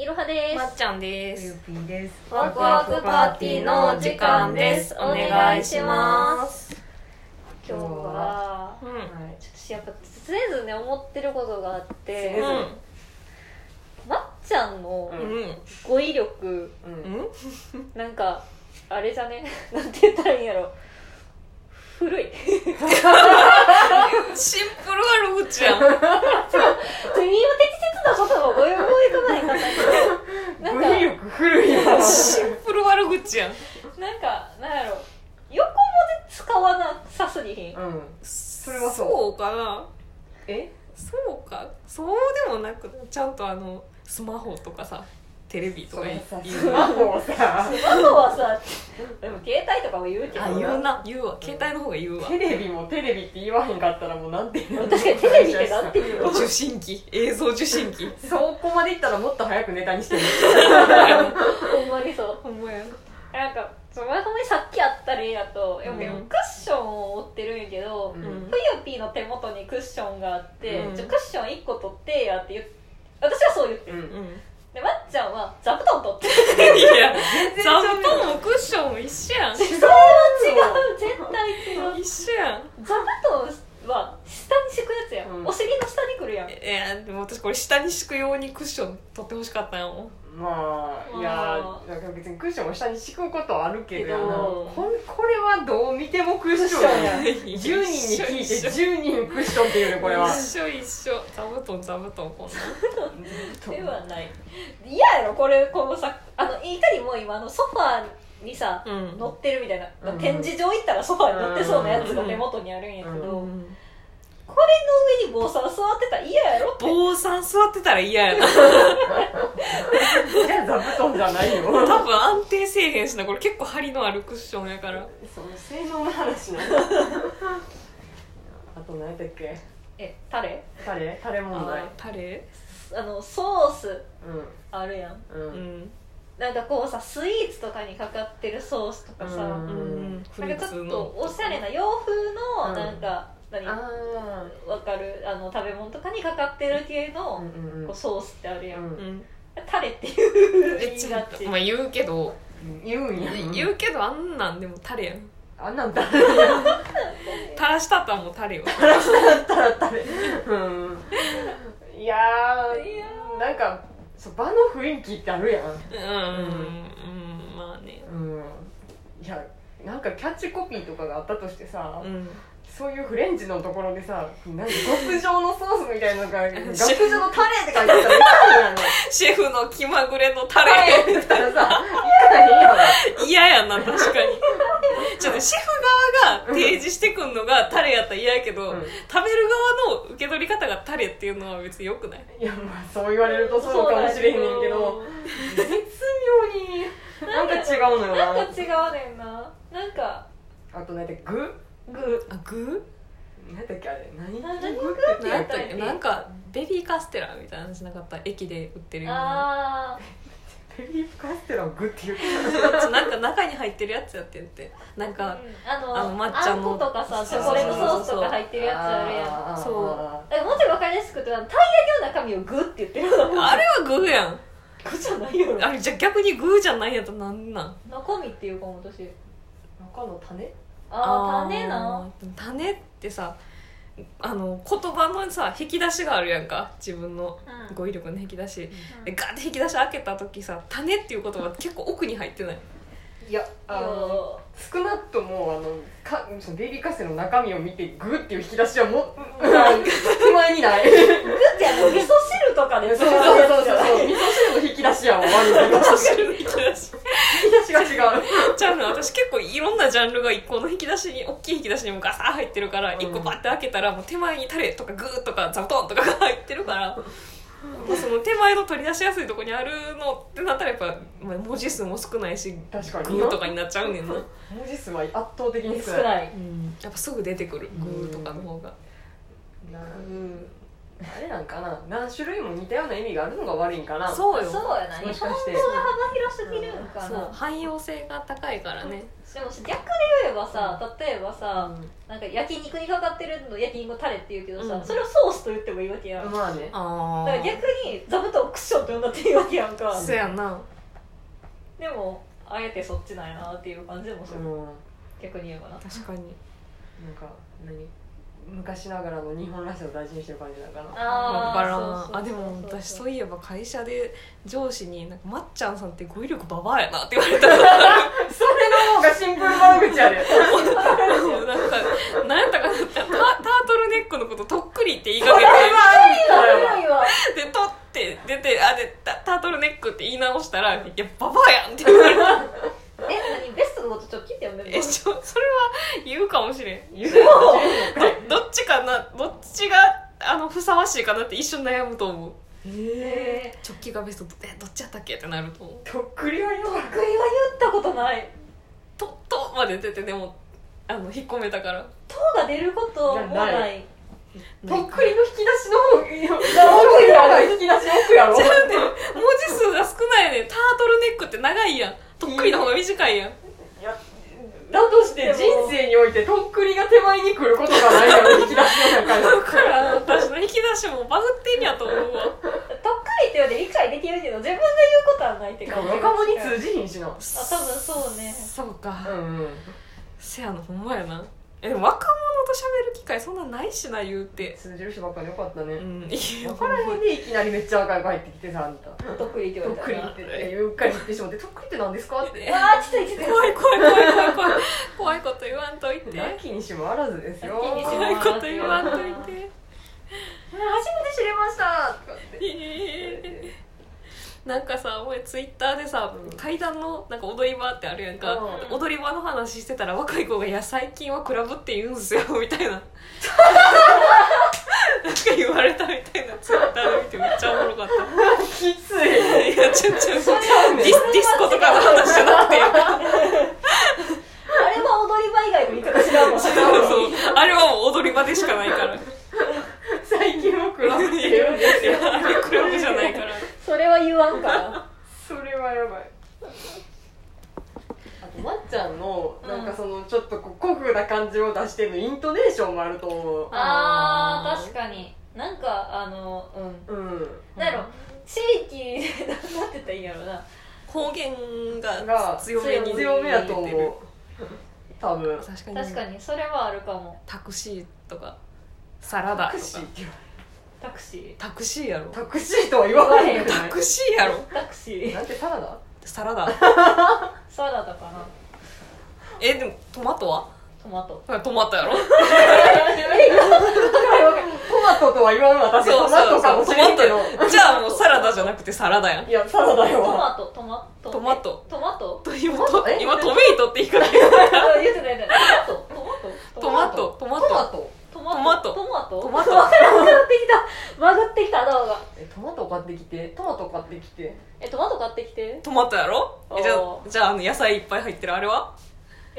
いろはです、まっちゃんでゆすうぴんです。ワクワクパーティーのお時間です。お願いします。今日はうん。はい。私やっぱ常々思ってることがあって。常々うん。まっちゃんのうん。語彙力うん。うん？なんかあれじゃね？なんて言ったらいいんやろ？古い。シンプル悪口やん。今適切な言葉を思い浮かばへんかなんか古いな。シンプル悪口やん。なんかなんやろ横文字使わなさすぎひん。うん。それはそう。そうかな。え？そうか。そうでもなくちゃんとあのスマホとかさテレビとかスマホをさ、スマホはさでも携帯とかも言うけどあ言うな。言うわ。携帯の方が言うわ。テレビもテレビって言わへんかったらもうなんて言うの？確かにテレビってなんていうの？受信機。映像受信機。そこまでいったらもっと早くネタにしてる。ほんまにそう。ほんまや。なんかその前ほんまにさっきあった例だとやっぱうんクッションを持ってるんやけど、うん。うんぷよぴーの手元にクッションがあって、うん。じゃあクッション1個取ってやって言っ私はそう言ってる、うん。うんでまっちゃんは座布団取っていや座布団もクッションも一緒やん。それは違う絶対違う。一緒やん。座布団は下に敷くやつやん、うん。お尻の下にくるやん。いやでも私これ下に敷くようにクッション取ってほしかったんやもんまあいやなんか別にクッションを下に敷くことはあるけどけど。ここれはどう見てもクッションやん。10人に聞いて10人クッションっていうねこれは。一緒一緒。座布団座布団こんな。ん ではない。嫌やろこれこのさあのいかにも今あのソファーにさ、うん。乗ってるみたいな、うん。展示場行ったらソファーに乗ってそうなやつが手元にあるんやけど、うん。うんこれの上に坊さん座ってたら嫌やろって。坊さん座ってたら嫌やな。座布団じゃないよ。多分安定せえへんしな。これ結構張りのあるクッションやから。その性能の話なあと何やったっけ？えタレ？タレ？タレ問題。あタレ？あのソースうあるやん。ん。ううんんなんかこうさスイーツとかにかかってるソースとかさ、うん。なんかちょっとおしゃれな洋風のうんなん。か、何？あわかる？あの食べ物とかにかかってる系あの、こうソースってあるやん、うん。うんタレっていうえ言いがち。まあ言うけど言うんや。言うけどあんなんでもタレやん。あんなんだ。垂らしたったらもうタレよ。ったらタレ。うん。いやー。いやなんかそう場の雰囲気ってあるやん。うんうんまあね。うん。いやなんかキャッチコピーとかがあったとしてさ、うん。そういうフレンチのところでさなんか極上のソースみたいなのが 極上のタレって書いてあったらいかんやん。シェフの気まぐれのタタレレって言ったらさいかへんやろ嫌やな確かにちょっとシェフ側が提示してくんのがタレやったら嫌やけど、うん。食べる側の受け取り方がタレっていうのは別によくない。いやまあそう言われるとそうかもしれへんねんけど絶妙になんか違うのよな。なんか違うねんな。なんかあと何だっけ具グあ具何だっけあれ？何？な何何具ってなんか言っけ？なんかベビーカステラみたいな話なかった？駅で売ってるような。あベビーカステラをグって言ってなんか中に入ってるやつやってんって。なんーかあのあの抹茶の。あんことかさチそうョコレートソースとか入ってるやつあるやん。そうもうちょい分かりやすく言うとたい焼きの中身をグって言ってるようなあれは具やん。グじゃないよ。あれじゃあ逆に具じゃないやとなんなん？中身っていうかも私。ー中の種？ああ種な。種ってさあの言葉のさ引き出しがあるやんか。自分のうん。語彙力の引き出し、うん。でガーって引き出し開けた時さ種っていう言葉結構奥に入ってない？いやあの少なくともあのかそのベビーカステラの中身を見てグっていう引き出しはもう手前にないグってあの味噌汁とかでそう使そうそうそう味噌汁の引き出しやん悪いけど味噌汁の引き出し引き出しが。違うじゃあね私結構いろんなジャンルが一個の引き出しに大きい引き出しにもガサー入ってるからうん。一個パッて開けたらもう手前にタレとかグーとか座布団とかが入ってるから。もうその手前の取り出しやすいとこにあるのってなったらやっぱまあ文字数も少ないし確かに。グーとかになっちゃうねんな、文字数は圧倒的に少ない。うん、やっぱすぐ出てくるグーとかの方が。なあれなんかな何種類も似たような意味があるのが悪いんかな。そうよ。そうやな。日本語もしかして。が幅広すぎるんかそう。な汎用性が高いからね。でも逆で言えばさ例えばさ、なんか焼肉にかかってるの焼肉のタレって言うけどさ、うん。それをソースと言ってもいいわけやん、だかまあね。あら逆に座布団をクッションと呼んだっていいわけやんか。そうやな。でもあえてそっちなんやなっていう感じもする、うん。逆に言えばな。確かに。なんか何？昔ながらの日本らしさを大事にしてる感じからそうそうそうんあでも私そういえば会社で上司になんか「まっちゃんさんって語彙力ババアやな」って言われた。それの方がシンプル悪口やでもうなんか何やったかな。タタートルネックのこととっくりって言いかけて。で取って出てあでタタートルネックって言い直したら「いやババアやん」って言われたえ何？ベストのことちょっと聞いてよねえちょそれは言うかもしれん。言う。のどっちかな？どっちがあのふさわしいかなって一瞬悩むと思う。ええ直帰がベスト。えどっちやったっけってなると思う。ー、とっくりはよー、得意は言ったことない「と」とまで出てでもあの引っ込めたから「と」が出ることもない。ない。とっくりの引き出しの方がいいよ奥やろ。引き出し奥やろ。じゃあね文字数が少ないね。タートルネックって長いやんとっくりの方が短いやん。いやだとして人生においてとっくりが手前に来ることがないやろ引き出しの中に。だから私の引き出しもバグってんやと思うわ。とっくりって言われて理解できるけど自分が言うことはないって感じ。若者に通じひんしな。あ多分そうね。そうか、うんうん。せやのほんまやなえ若者と喋る機会そんなないしな言うて。通じる人ばっかりよかったね、うんいいよ分からへんでいきなりめっちゃ赤い子入ってきてさあんた。とっくりってと言われたら。っくりってうっかり言ってしまってとっくりって何ですかって。あーちょっとちょっと怖い怖い怖い怖い怖い怖いこと言わんといてなきにしもあらずですよ怖いこと言わんといて初めて知りましたとかってえーなんかさ俺ツイッターでさ、うん。階段のなんか踊り場ってあるやんか、うん。踊り場の話してたら若い子が「いや最近はクラブって言うんすよ」みたいな。なんか言われたみたいなツイッターで見てめっちゃおもろかった。きつい。いやちょちょディスディスコとかの話じゃなくてあれは踊り場以外の言い方知らんもんそうそう。あれはもう踊り場でしかないから。最近はクラブって言うんですよ言わんから。それはやばい。あとまっちゃんのなんかそのちょっとこう古風な感じを出してるのイントネーションもあると思う。あー確かに。なんかあのうん。うん。なんやろ地域でなんて言ったらいいんやろな。方言がが強めに強めやと出てる。思う多分。確かに。確かに。それはあるかも。タクシーとかサラダとか。タクシーって言わタクシタクシーやろ。タクシーとは言わないよね。タクシーやろ。ータクシー。なんてサラダ？サラダ。サラダかな。えでもトマトは？トマト。トマトやろ。トマトとは言わん私トマトかもしれんけど。トマト。じゃあもうサラダじゃなくてサラダやん。いやサラダよ。トマト。トマト。トマト。えトマト？と今トマト。え？今トメイトって言い方言ってないトマト。トマト。トマト。トマト。トマト。マト。トマト。トマト。分からなくなってきた。曲がってきた頭がえトマト買ってきて。トマト買ってきて。えトマト買ってきて？トマトやろ？えじゃあじゃああの野菜いっぱい入ってる？あれは？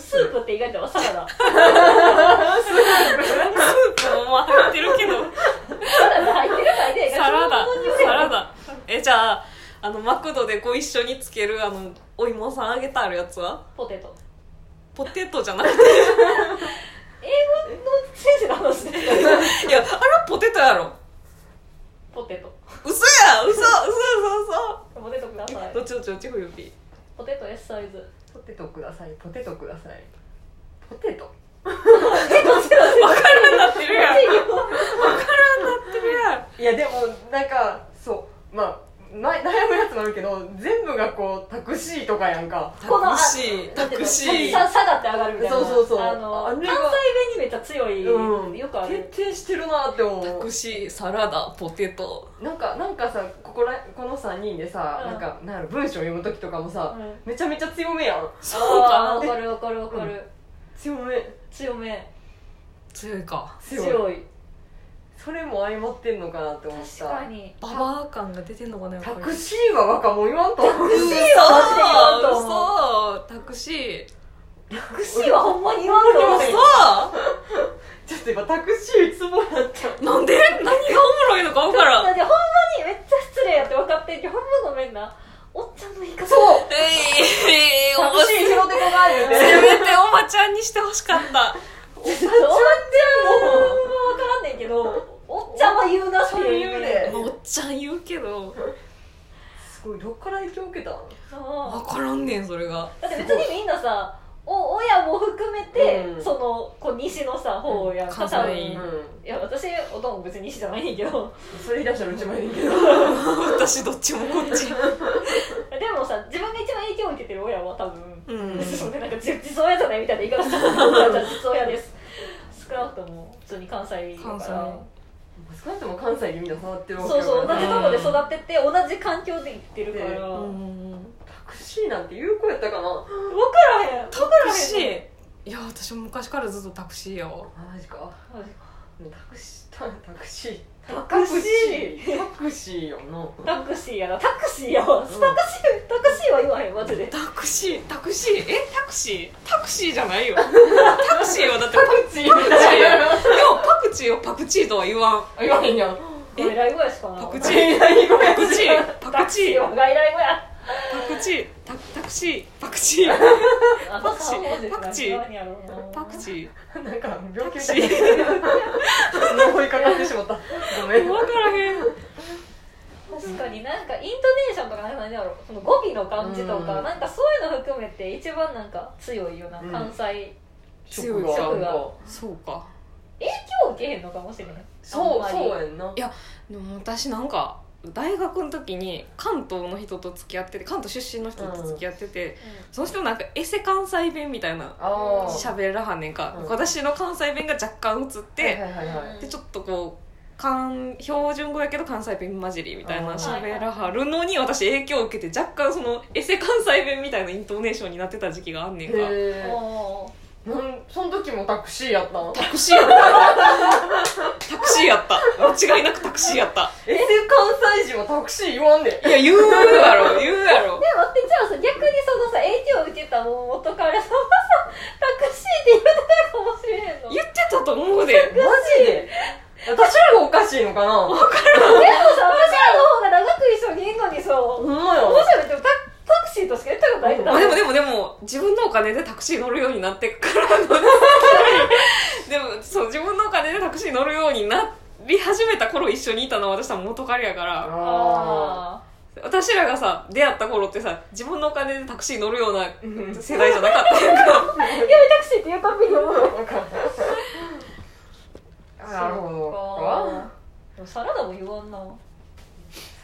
スープって意外とはサラダスープ。もまあ入ってるけど。サラダ入ってるかいか。サラダ。サラダ。えじゃああのマクドでご一緒につけるあのお芋さんあげてあるやつは？ポテト。ポテトじゃなくて。英語の先生の話ですかいやあれはポテトやろ。ポテト。嘘や嘘嘘嘘ポテトください。嘘どっちどっちどっちポテト S サイズ。ポテトください。ポテトください。ポテト。分からんなってるやん。分からんなってるやん。いやでもなんかそう。まあな悩むやつもあるけど全部がこうタクシーとかやんか。タこのあクシー。タクシーさ下がって上がるみたいな。そうそうそう。あの関西弁にめっちゃ強い、うん。よくある。徹底してるなって思タうクシーサラダポテト。なんかなんかさここらこの3人でさ、うん。なんかなん文章読む時とかもさ、うん。めちゃめちゃ強めやん。そうか。わかるわかるわかる、強め。強め。強いか。強い強いそれも相まってんのかなって思った。確かに。ババア感が出てんのかなやっぱり。タクシーは若者言わんと思う。タクシーはマジで言わんと思う。嘘。タクシー。タクシーはほんまに言わんと思う。嘘。ちょっと今タクシーツボやった。なんで？何がおもろいのか分からん。だってほんまにめっちゃ失礼やって分かってんけどほんまごめんな。おっちゃんの言い方。そう。ええタクシー拾ってこが言うて。せめておばちゃんにしてほしかったおっちゃんもほんま分からんねんけどおっちゃんは言うなっていう言うでおっちゃん言うけど。すごいどっから影響受けた分からんねんそれが。だって別にみんなさお親も含めて、うん。そのこう西のさ方やんか。関西。うん。いや私おとんも別に西じゃないねんけど。それ言い出したらうちもいいけど。私どっちもこっち。でもさ自分が一番影響を受けてる親は多分、うん。そうねなんか実実親じゃないみたいな言い方したら実親です少なくとも普通に関西だ関西から少なくとも。関西でみんな触ってるわけそうそう。同だじとこで育ってて同じ環境で生きてるから、タクシーなんて有効やったかな。からへん。タ分からへんクシー。いや私も昔からずっとタクシーやわマジか。マジか。タクシータタクシータクシー。タクシーよな。タクシーやな。タクシーやわ、タクシータクシーは言わへんマジで。タクシータクシー？えタクシー？タクシーじゃないよ。タクシーはだってパクチー。パクチーや。でもパクチーをパクチーとは言わん。言わへんやん。外来語やしかな。パクチー。パクチーパタクチー。クシー。は外来語や。パクチークシー。パクチー。あパクチー。パクチー。パクチなんか病気みーたいな呪いかかってしまった。ごめん。分からへん。確かになんかイントネーションとか何やろう。その語尾の感じとか、うん。なんかそういうの含めて一番なんか強いような、うん。関西。食が。食が。そうか。影響を受けへんのかもしれないそうそうやんな。いやでも私なんか大学の時に関東の人と付き合ってて関東出身の人と付き合ってて、その人なんかエセ関西弁みたいな喋らはんねんか、うん。私の関西弁が若干映って、でちょっとこう関標準語やけど関西弁混じりみたいな喋らはるのに私影響を受けて若干そのエセ関西弁みたいなイントネーションになってた時期があんねんかなんその時もタクシーやったの？タクシーやった。タクシーやった。間違いなくタクシーやったえ関西人はタクシー言わんで。いや言うやろ。言うやろ。で待ってじゃあさ逆にそのさ影響を受けた元彼さんはさタクシーって言ってたかもしれへんの？言ってたと思うで。マジで？私らがおかしいのかな？ほんでもさ私らの方が長く一緒にいるのにさまや。私らでもタもでもでも自分のお金でタクシー乗るようになってからの。でもそう自分のお金でタクシー乗るようになり始めた頃一緒にいたのは私は元彼やから。私らがさ出会った頃ってさ自分のお金でタクシー乗るようなうん。世代じゃなかったやんか。あ やめタクシーって言うたびに思うなるほど。サラダも言わんな。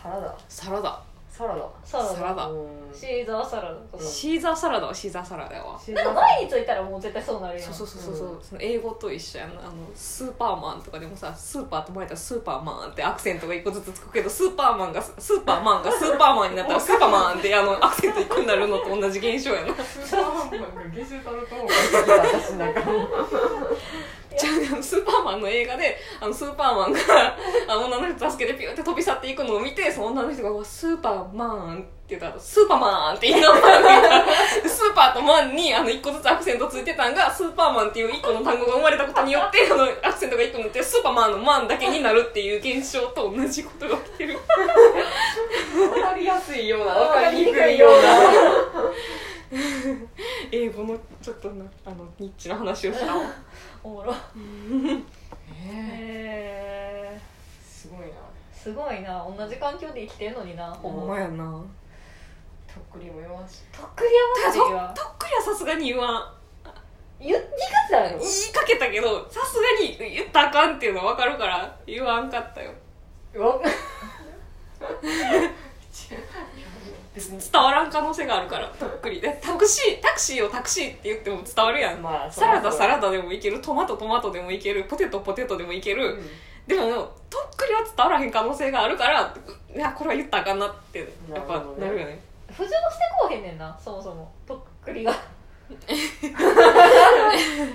サラダ。サラダサラダ。サラダ。サラダ。うん。シーザーサラダとか。シーザーサラダはシーザーサラダやわでも前についたらもう絶対そうなるやん。そうそうそうそう、その英語と一緒やなあのスーパーマンとかでもさスーパーと前たらスーパーマンってアクセントが一個ずつつくけどスーパーマンがスーパーマンがスーパーマンになったら スーパーマンってあのアクセント一個になるのと同じ現象やな。スーパーマンがゲシュタルト方が好きだ私なんかスーパーマンの映画であのスーパーマンがあの女の人助けてピューって飛び去っていくのを見てその女の人がうわ「スーパーマン」って言ったら「スーパーマン」って言いながらスーパーとマンにあの一個ずつアクセントついてたんがスーパーマンっていう一個の単語が生まれたことによってあのアクセントが一個になってスーパーマンのマンだけになるっていう現象と同じことが起きてる。分かりやすいような分かりにくいような。英語のちょっとなあのニッチな話をしたわおもろえへえすごいな。すごいな。同じ環境で生きてんのになほんまやな。とっくりも弱し。とっくりは。マジとはとっくりはさすがに言わん。言言い方だよ言いかけたけどさすがに言ったらあかんっていうの分かるから言わんかったよ。わ別に伝わらん可能性があるから。とっくり。でタクシータクシーをタクシーって言っても伝わるやん、まあサラダサラダダでもいける。トマトトマトでもいける。ポテトポテトでもいける、うんでもとっくりは伝わらへん可能性があるからいやこれは言ったらあかんなってやっぱなるほどね。ね。浮上してこうへんねんなそもそも。とっくりが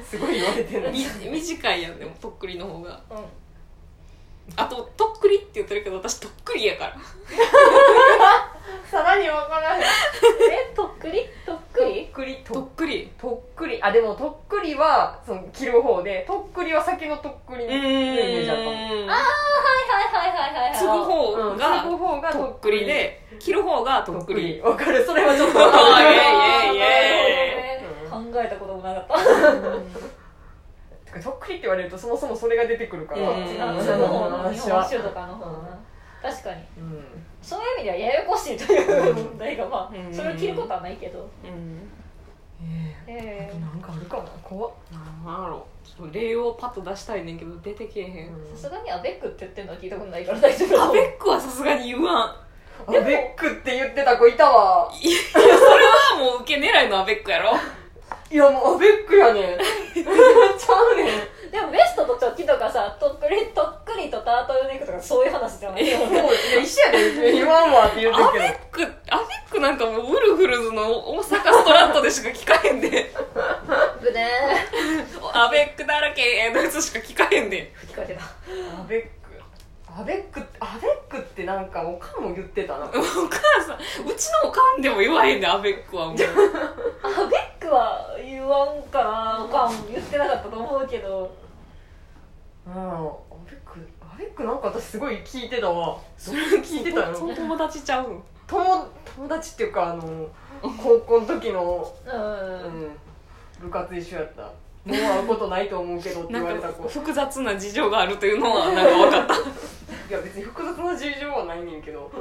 すごい言われてる。み短いやんでもとっくりの方が。うん。あととっくりって言ってるけど私とっくりやから さらに分からへん。えとっくり？とっくり？とっくり。とっくり。とっくり。あでもとっくりりはその着る方でとっくりは先のとっくりのイメージだったの。うんはいはいはいはいはい継ぐ方うん。が継ぐ方がとっくり。で着る方がとっくり。わかる。それはちょっとあーイエイイエイ考えたこともなかった。てかとっくりって言われるとそもそもそれが出てくるから。うん。違うその方の日本酒とかの方な確かに。うん。そういう意味ではややこしいという問題がまうん。あそれを切ることはないけど。うん。ええ。ーなんかあるかな怖っ。なんやろ。ちょっと例をパッと出したいねんけど出てけえへん。さすがにアベックって言ってるのは聞いたことないから大丈夫アベックはさすがに言わん。アベックって言ってた子いたわ。いやそれはもう受け狙いのアベックやろ。いやもうアベックやねん ちゃうねん。でもベストとチョッキとかさとっくりとっくりとタートルネックとかそういう話じゃない？もういや一緒やで言わんわって言ってアるベックアベックなんかもうウルフルズの大阪ストラットでしか聞かへんで。アベックだらけのやつしか聞かへんで。ー聞かけどアベックアベックアベックってなんかおかんも言ってたな。お母さんうちのおかんでも言わへんでアベックはもう。アベックは言わんかなおかん言ってなかったと思うけど。うんアベックアベックなんか私すごい聞いてたわ。それ聞いてたよ。その友達ちゃう。ん友友達っていうかあの高校の時の、ううんん、部活一緒やったもう会うことないと思うけどって言われた子。い複雑な事情があるというのはなんか分かった。や別に複雑な事情はないねんけど。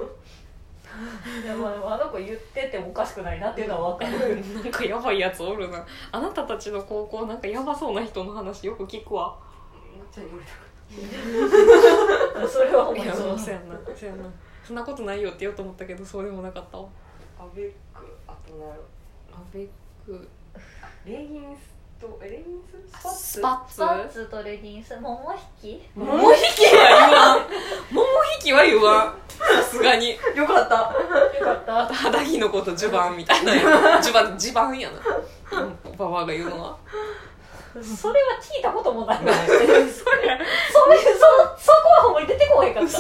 いやまああの子言っててもおかしくないなっていうのは分かる。なんかやばいやつおるな。あなたたちの高校なんかやばそうな人の話よく聞くわ。めっちゃ言われた。それはほんいやまにそうそうやなそうやな。そんなことないよって言おうと思ったけどそうでもなかったわ。アベックあとなアベック。レギンスとえレギンス？スパッツ？スパッツ？スパッツとレギンス？股引き？股引き？は言わん。桃引きは言わん。さすがに。よかった。よかった。肌着のこと襦袢みたいなや襦袢襦袢やな。ババアが言うのは。それは聞いたこともないわそれそういうそそこはほんまに出てこへんかった。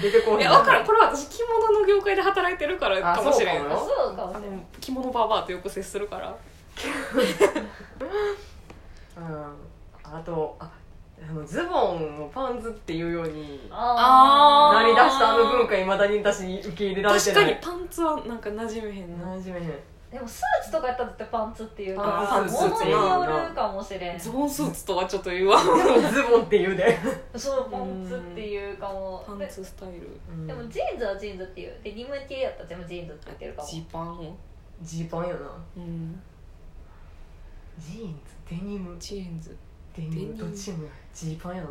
出てこへん。いや分からん。これは私着物の業界で働いてるからかもしれんあそうかもしれないあの着物ババアとよく接するからうん。あとああのズボンをパンツっていうようにあなりだしたあの文化いまだに私に受け入れられて確ない。かにパンツはなんか馴染めへんな。馴染めへん。ーでもスーツとかやったら絶対パンツっていうかあースーツ物によるかもしれん。ズボンスーツとはちょっと言わ。んでもズボンって言うで、そうパンツっていうかもパンツスタイル。ででもジーンズはジーンズっていう。デニム系やったら全部ジーンズって言ってるかも。ジーパンジーパンやな。うんジーンズデニム。ジーンズ。デニムどっちもや。ジーパンやな。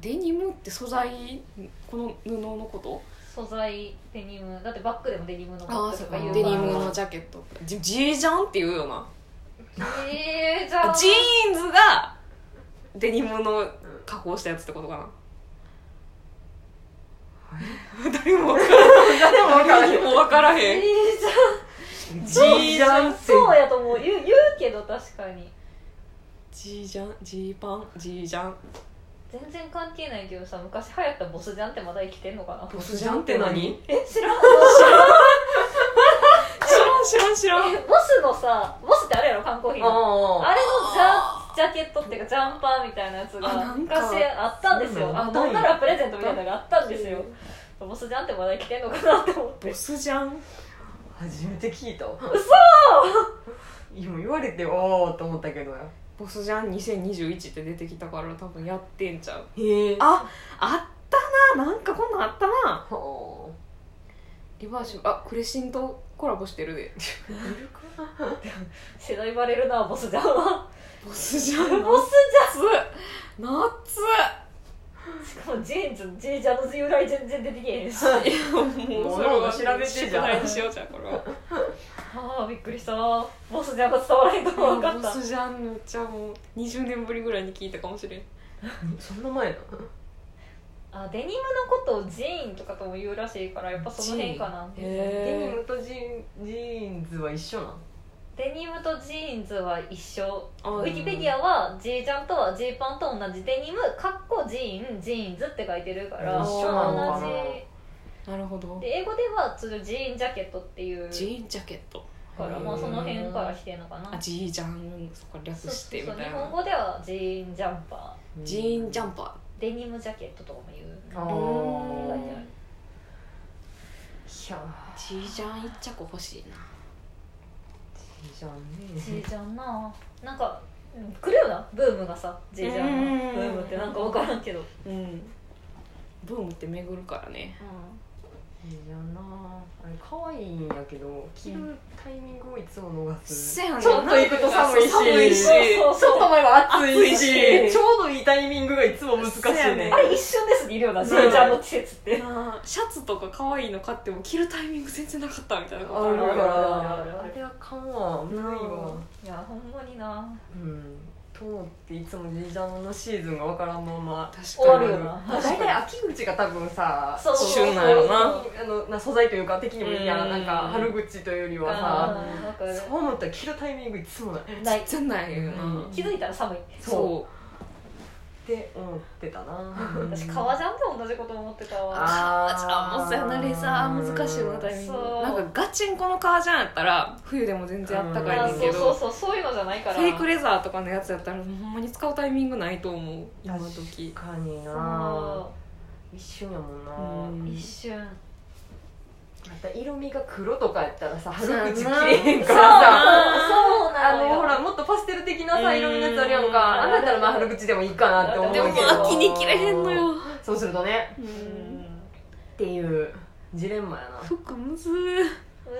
デニムって素材この布のこと？素材デニム。だってバッグでもデニムのバッグとか言うデか。らニムのジャケット。ジジージャンって言うよな。えー、じゃあジーンズがデニムの加工したやつってことかな。誰も分から誰も分からへん。誰も分からへん。えー、じジージャンって。そうやと思う。言う言うけど確かに。ジージャンジーパンジージャン。全然関係ないけどさ昔流行ったボスジャンってまだ生きてんのかな？ボスジャンって何？え知らん知らん知らん知らん。えボスのさボスってあれやろ缶コーヒーの。ああれのジャジャケットっていうかジャンパーみたいなやつが昔あったんですよ。あどんならプレゼントみたいなのがあったんですよ。ボスジャンってまだ生きてんのかなって思って。ボスジャン？初めて聞いたわ。嘘！今言われておおと思ったけど。やボスジャン2021って出てきたから多分やってんちゃう。へえ。ああったな。なんかこんなんあったな。はリバーシブ。あクレシンとコラボしてるで。世代バレるなボスジャンは。ボスジャン。ボス夏夏ジャンしかもジーンズジージャンの由来全然出てけへんし。あい。やもうそれは調べてじゃん宿題にしようじゃんこれは。あびっくりした。ボスジャンが伝わらへんと思わなかった。ボスジャンめっちゃもう20年ぶりぐらいに聞いたかもしれん。そんな前なあデニムのことをジーンとかとも言うらしいからやっぱその辺かなジーン。デニへムとジーンジーンズは一緒なん？デニムとジーンズは一緒。あウィキペディアはジージャンとはジーパンと同じデニム。かっこジーンジーンズって書いてるから。一緒なのかな？同じ。なるほど。で英語では通常ジーンジャケットっていう。ジーンジャケット。からまあその辺から来てんのかな。あジージャンそこ略してみたいそうそう日本な語ではジーンジャンパジーンジャンパー。デニムジャケットとかも言うあー。ー書いてある。いやー。ジージャン一着欲しいなじゃんジねージャンな。なんかうん来るよな。ブームがさジージャンの。ブームってなんか分からんけど、うん。ブームって巡るからねいやなあ。れ可愛いんやけど着るタイミングをいつも逃す。せやねちょっと行くと寒いし。寒いしそうそう。ちょっと前は暑いし暑いし。ちょうどいいタイミングがいつも難しいね。ねあれ一瞬ですにいるよなジージャンの季節って。なあ。シャツとか可愛いの買っても着るタイミング全然なかったみたいなことあるから。あるあるあるあれあかんわ。無理わ。いやほんまにな。うんと思っていつもジージャンのシーズンがわからんまま確終わかにるよな。大体秋口が多分さそう。旬なんやろな。あのな素材というか的にもいいやなんか春口というよりはあさそう思ったら着るタイミングいつもない。ない。全然ないよな、うん。気づいたら寒い。そって思ってたな。う 私革ジャンと同じこと思ってたわ。あじゃあもうそうやなレザー難しいよなタイミング。そう。なんかガチンコの革ジャンやったら冬でも全然あったかあいねんけど。そうそうそうそういうのじゃないから。フェイクレザーとかのやつやったらほんまに使うタイミングないと思う今時。確かにな。そ一瞬やもんな、うん。う一瞬また色味が黒とかやったらさ春口着そうやな。れへんからさ。そうなあのよ。のほらもっとパステル的なさうん色味のやつあるやんか。あん。なんやったらまあ春口でもいいかなって思うけでもど秋に着れへんのよ。そうするとね。っていうジレンマやな。服むず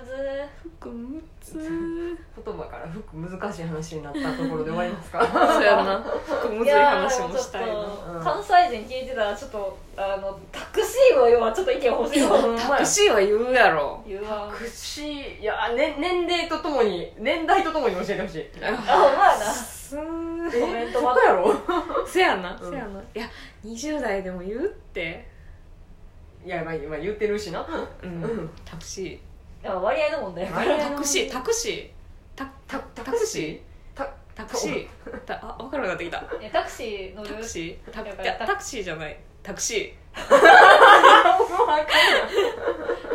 むず服むず言葉から服難しい話になったところで終わりますか？そうやな。服むずい話もしたいな。関西人聞いてたらちょっとあのタクシーを要はちょっと意見欲しいタクシーは言うやろ。言うわタクシーいや、ね、年齢とともに年代とともに教えてほしい。あほんまやな。すコメント そこやろせやな、うん。せやな。いや20代でも言うって。いや、まあ、まあ言ってるしな。うん、うん。タクシいや割合の問題やから。割合ータクシータクシー。タタタクシー？たタクシー？たあ分からなくなってきた。タクシー乗るタクシー？タクシーじゃない。タクシ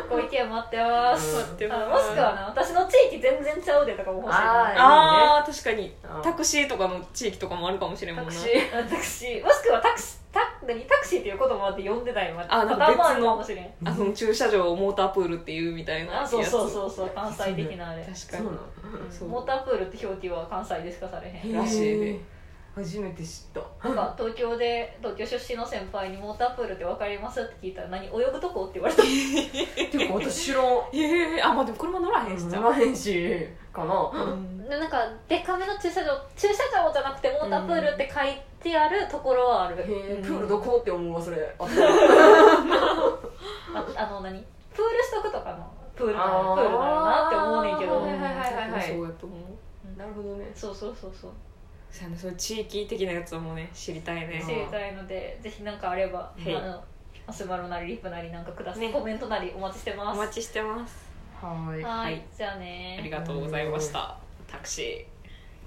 ご意見待ってます、ってます。もしくはな私の地域全然ちゃうでとかも欲しいああー確かに。あー。タクシーとかの地域とかもあるかもしれんもんな。タクシー。あタクシー。もしくはタクシータ何タクシーっていう言葉で呼んでないまであ別のかもしれん。あその駐車場をモータープールっていうみたいなあそうそううそうそう関西的なあれ。確かに。そうなうモータープールって表記は関西でしかされへん。らしいで初めて知った。なんか東京で東京出身の先輩にモータープールって分かりますって聞いたら何泳ぐとこって言われた。てか私知らん。ええあまあでも車乗らへんしちゃう乗らへんしかな。うん。でなんかでかめの駐車場駐車場じゃなくてモータープールって書いてあるところはある、へえプールどこって思うわそれ。あああの何？プールしとくとかのプールなのプールなのなって思うねんけど、はいはいはいはいはい。そうやと思う。なるほどね。そうそうそうそうそうやねそういう地域的なやつもね知りたいね。知りたいのでぜひ何かあれば、はい。あのマシュマロなりリップなりなんかください、ねコメントなりお待ちしてます。お待ちしてます。はい。はい。はいじゃあねありがとうございました。タクシー